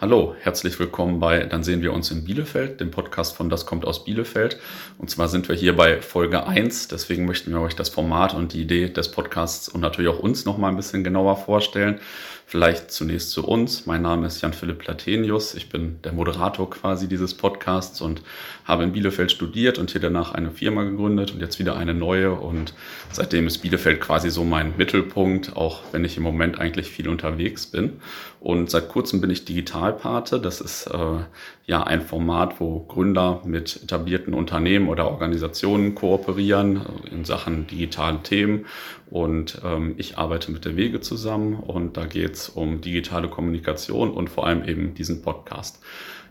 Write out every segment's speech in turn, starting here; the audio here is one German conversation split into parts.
Hallo, herzlich willkommen bei Dann sehen wir uns in Bielefeld, dem Podcast von Das kommt aus Bielefeld. Und zwar sind wir hier bei Folge 1, deswegen möchten wir euch das Format und die Idee des Podcasts und natürlich auch uns noch mal ein bisschen genauer vorstellen. Vielleicht zunächst zu uns. Mein Name ist Jan-Philipp Platenius. Ich bin der Moderator quasi dieses Podcasts und habe in Bielefeld studiert und hier danach eine Firma gegründet und jetzt wieder eine neue. Und seitdem ist Bielefeld quasi so mein Mittelpunkt, auch wenn ich im Moment eigentlich viel unterwegs bin. Und seit kurzem bin ich Digitalpate. Das ist äh, ja ein Format, wo Gründer mit etablierten Unternehmen oder Organisationen kooperieren in Sachen digitalen Themen. Und ähm, ich arbeite mit der Wege zusammen und da geht es um digitale Kommunikation und vor allem eben diesen Podcast.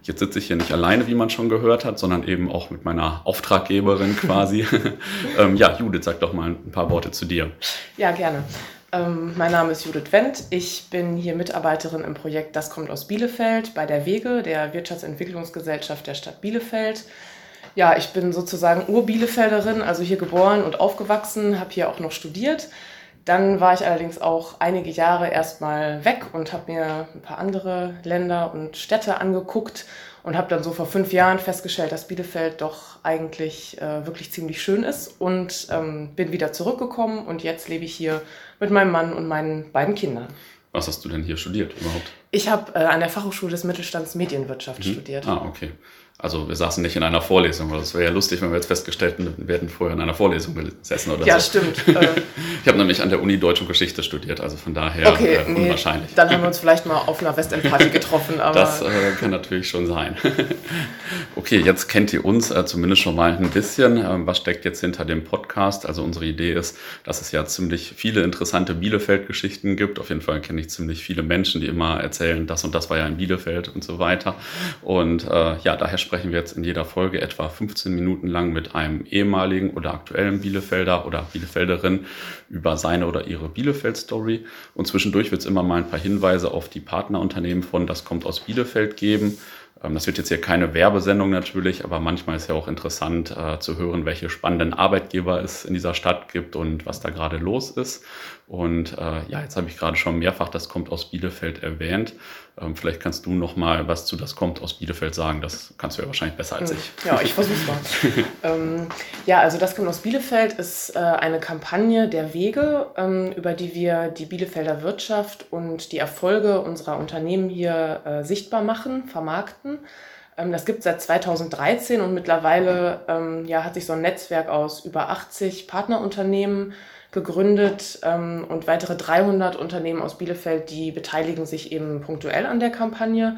Jetzt sitze ich hier nicht alleine, wie man schon gehört hat, sondern eben auch mit meiner Auftraggeberin quasi. ähm, ja, Judith, sag doch mal ein paar Worte zu dir. Ja, gerne. Ähm, mein Name ist Judith Wendt. Ich bin hier Mitarbeiterin im Projekt Das kommt aus Bielefeld bei der Wege, der Wirtschaftsentwicklungsgesellschaft der Stadt Bielefeld. Ja, ich bin sozusagen Ur-Bielefelderin, also hier geboren und aufgewachsen, habe hier auch noch studiert. Dann war ich allerdings auch einige Jahre erstmal weg und habe mir ein paar andere Länder und Städte angeguckt und habe dann so vor fünf Jahren festgestellt, dass Bielefeld doch eigentlich äh, wirklich ziemlich schön ist und ähm, bin wieder zurückgekommen und jetzt lebe ich hier mit meinem Mann und meinen beiden Kindern. Was hast du denn hier studiert überhaupt? Ich habe äh, an der Fachhochschule des Mittelstands Medienwirtschaft mhm. studiert. Ah, okay. Also wir saßen nicht in einer Vorlesung, das wäre ja lustig, wenn wir jetzt festgestellt hätten, wir hätten vorher in einer Vorlesung gesessen oder ja, so. Ja, stimmt. ich habe nämlich an der Uni Deutsch und Geschichte studiert, also von daher okay, äh, unwahrscheinlich. Nee, dann haben wir uns vielleicht mal auf einer Westendparty getroffen. Aber das äh, kann natürlich schon sein. okay, jetzt kennt ihr uns äh, zumindest schon mal ein bisschen. Ähm, was steckt jetzt hinter dem Podcast? Also unsere Idee ist, dass es ja ziemlich viele interessante Bielefeld-Geschichten gibt. Auf jeden Fall kenne ich ziemlich viele Menschen, die immer erzählen, das und das war ja in Bielefeld und so weiter. Und äh, ja, daher sprechen wir jetzt in jeder Folge etwa 15 Minuten lang mit einem ehemaligen oder aktuellen Bielefelder oder Bielefelderin über seine oder ihre Bielefeld-Story. Und zwischendurch wird es immer mal ein paar Hinweise auf die Partnerunternehmen von Das kommt aus Bielefeld geben. Ähm, das wird jetzt hier keine Werbesendung natürlich, aber manchmal ist ja auch interessant äh, zu hören, welche spannenden Arbeitgeber es in dieser Stadt gibt und was da gerade los ist. Und äh, ja, jetzt habe ich gerade schon mehrfach das kommt aus Bielefeld erwähnt. Ähm, vielleicht kannst du noch mal was zu das kommt aus Bielefeld sagen. Das kannst du ja wahrscheinlich besser als hm. ich. Ja, ich versuche es mal. ähm, ja, also das kommt aus Bielefeld ist äh, eine Kampagne der Wege, ähm, über die wir die Bielefelder Wirtschaft und die Erfolge unserer Unternehmen hier äh, sichtbar machen, vermarkten. Ähm, das gibt es seit 2013 und mittlerweile ähm, ja, hat sich so ein Netzwerk aus über 80 Partnerunternehmen gegründet ähm, und weitere 300 Unternehmen aus Bielefeld, die beteiligen sich eben punktuell an der Kampagne.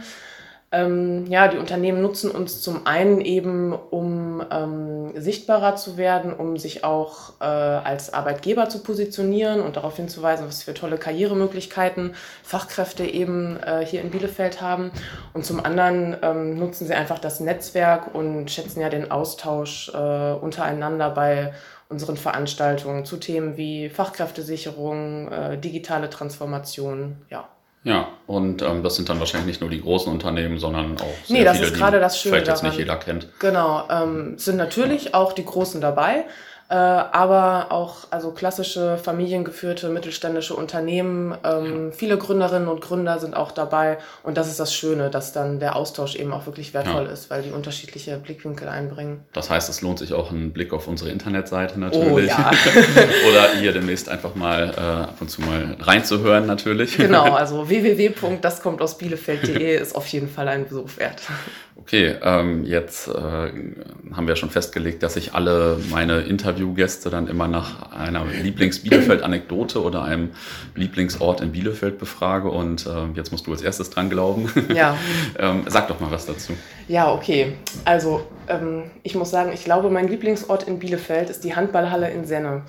Ähm, ja, die Unternehmen nutzen uns zum einen eben, um ähm, sichtbarer zu werden, um sich auch äh, als Arbeitgeber zu positionieren und darauf hinzuweisen, was für tolle Karrieremöglichkeiten Fachkräfte eben äh, hier in Bielefeld haben. Und zum anderen ähm, nutzen sie einfach das Netzwerk und schätzen ja den Austausch äh, untereinander bei unseren Veranstaltungen zu Themen wie Fachkräftesicherung, äh, digitale Transformation, ja. Ja, und ähm, das sind dann wahrscheinlich nicht nur die großen Unternehmen, sondern auch sehr nee, das viele, ist gerade das Schöne vielleicht jetzt nicht jeder kennt. Genau, ähm, sind natürlich auch die großen dabei, äh, aber auch also klassische familiengeführte mittelständische Unternehmen. Ähm, ja. Viele Gründerinnen und Gründer sind auch dabei und das ist das Schöne, dass dann der Austausch eben auch wirklich wertvoll ja. ist, weil die unterschiedliche Blickwinkel einbringen. Das heißt, es lohnt sich auch ein Blick auf unsere Internetseite natürlich. Oh, ja. Oder hier demnächst einfach mal äh, ab und zu mal reinzuhören natürlich. Genau, also www.daskommt-aus-bielefeld.de ist auf jeden Fall ein Besuch wert. Okay, ähm, jetzt äh, haben wir schon festgelegt, dass ich alle meine Interviewgäste dann immer nach einer Lieblings-Bielefeld-Anekdote oder einem Lieblingsort in Bielefeld befrage. Und äh, jetzt musst du als erstes dran glauben. Ja. ähm, sag doch mal was dazu. Ja, okay. Also, ähm, ich muss sagen, ich glaube, mein Lieblingsort in Bielefeld ist die Handballhalle in Senne.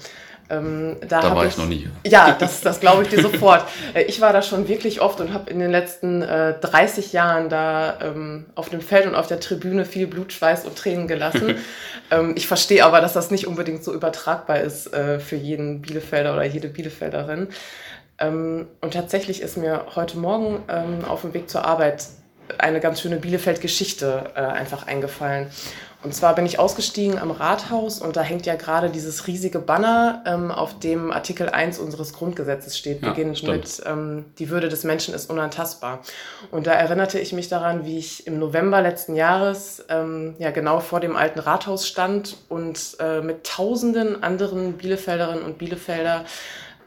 Ähm, da, da war ich, ich, noch nie. Ja, das, das glaube ich dir sofort. Äh, ich war da schon wirklich oft und habe in den letzten äh, 30 Jahren da ähm, auf dem Feld und auf der Tribüne viel Blut, Schweiß und Tränen gelassen. ähm, ich verstehe aber, dass das nicht unbedingt so übertragbar ist äh, für jeden Bielefelder oder jede Bielefelderin. Ähm, und tatsächlich ist mir heute Morgen ähm, auf dem Weg zur Arbeit eine ganz schöne Bielefeld-Geschichte äh, einfach eingefallen. Und zwar bin ich ausgestiegen am Rathaus und da hängt ja gerade dieses riesige Banner, ähm, auf dem Artikel 1 unseres Grundgesetzes steht, ja, beginnt stimmt. mit ähm, Die Würde des Menschen ist unantastbar. Und da erinnerte ich mich daran, wie ich im November letzten Jahres ähm, ja genau vor dem alten Rathaus stand und äh, mit tausenden anderen Bielefelderinnen und Bielefelder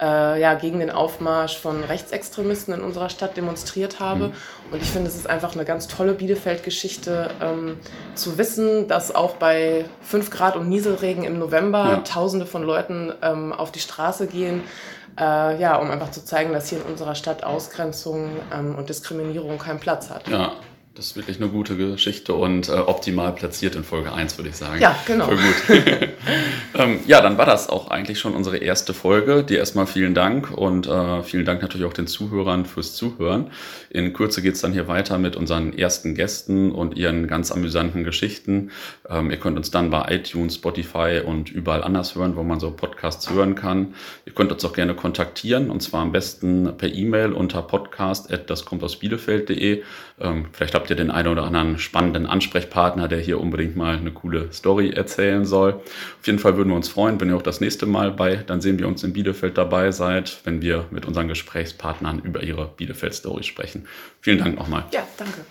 äh, ja, gegen den Aufmarsch von Rechtsextremisten in unserer Stadt demonstriert habe. Mhm. Und ich finde, es ist einfach eine ganz tolle Bielefeld-Geschichte, ähm, zu wissen, dass auch bei 5 Grad und Nieselregen im November ja. Tausende von Leuten ähm, auf die Straße gehen. Äh, ja, um einfach zu zeigen, dass hier in unserer Stadt Ausgrenzung ähm, und Diskriminierung keinen Platz hat. Ja, das ist wirklich eine gute Geschichte und äh, optimal platziert in Folge 1, würde ich sagen. Ja, genau. Voll gut. ähm, ja, dann war das auch eigentlich schon unsere erste Folge. Dir erstmal vielen Dank und äh, vielen Dank natürlich auch den Zuhörern fürs Zuhören. In Kürze geht es dann hier weiter mit unseren ersten Gästen und ihren ganz amüsanten Geschichten. Ähm, ihr könnt uns dann bei iTunes, Spotify und überall anders hören, wo man so Podcasts hören kann. Ihr könnt uns auch gerne kontaktieren und zwar am besten per E-Mail unter podcast das kommt aus bielefeld.de. Ähm, vielleicht habt ihr den einen oder anderen spannenden Ansprechpartner, der hier unbedingt mal eine coole Story erzählen soll. Auf jeden Fall würden wir uns freuen, wenn ihr auch das nächste Mal bei Dann sehen wir uns in Bielefeld dabei seid, wenn wir mit unseren Gesprächspartnern über ihre Bielefeld-Story sprechen. Vielen Dank nochmal. Ja, danke.